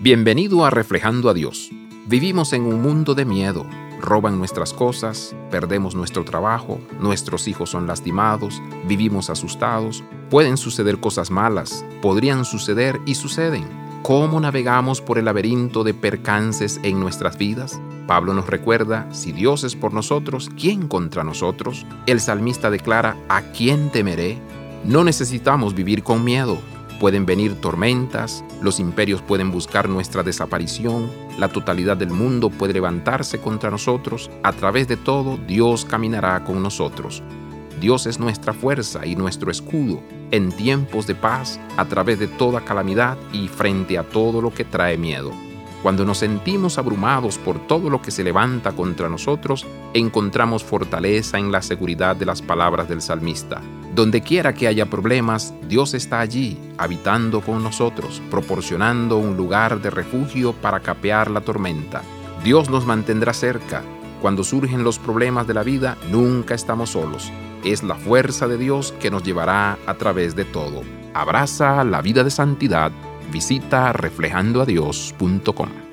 Bienvenido a Reflejando a Dios. Vivimos en un mundo de miedo. Roban nuestras cosas, perdemos nuestro trabajo, nuestros hijos son lastimados, vivimos asustados, pueden suceder cosas malas, podrían suceder y suceden. ¿Cómo navegamos por el laberinto de percances en nuestras vidas? Pablo nos recuerda, si Dios es por nosotros, ¿quién contra nosotros? El salmista declara, ¿a quién temeré? No necesitamos vivir con miedo. Pueden venir tormentas, los imperios pueden buscar nuestra desaparición, la totalidad del mundo puede levantarse contra nosotros. A través de todo, Dios caminará con nosotros. Dios es nuestra fuerza y nuestro escudo en tiempos de paz, a través de toda calamidad y frente a todo lo que trae miedo. Cuando nos sentimos abrumados por todo lo que se levanta contra nosotros, encontramos fortaleza en la seguridad de las palabras del salmista. Donde quiera que haya problemas, Dios está allí, habitando con nosotros, proporcionando un lugar de refugio para capear la tormenta. Dios nos mantendrá cerca. Cuando surgen los problemas de la vida, nunca estamos solos. Es la fuerza de Dios que nos llevará a través de todo. Abraza la vida de santidad Visita reflejandoadios.com.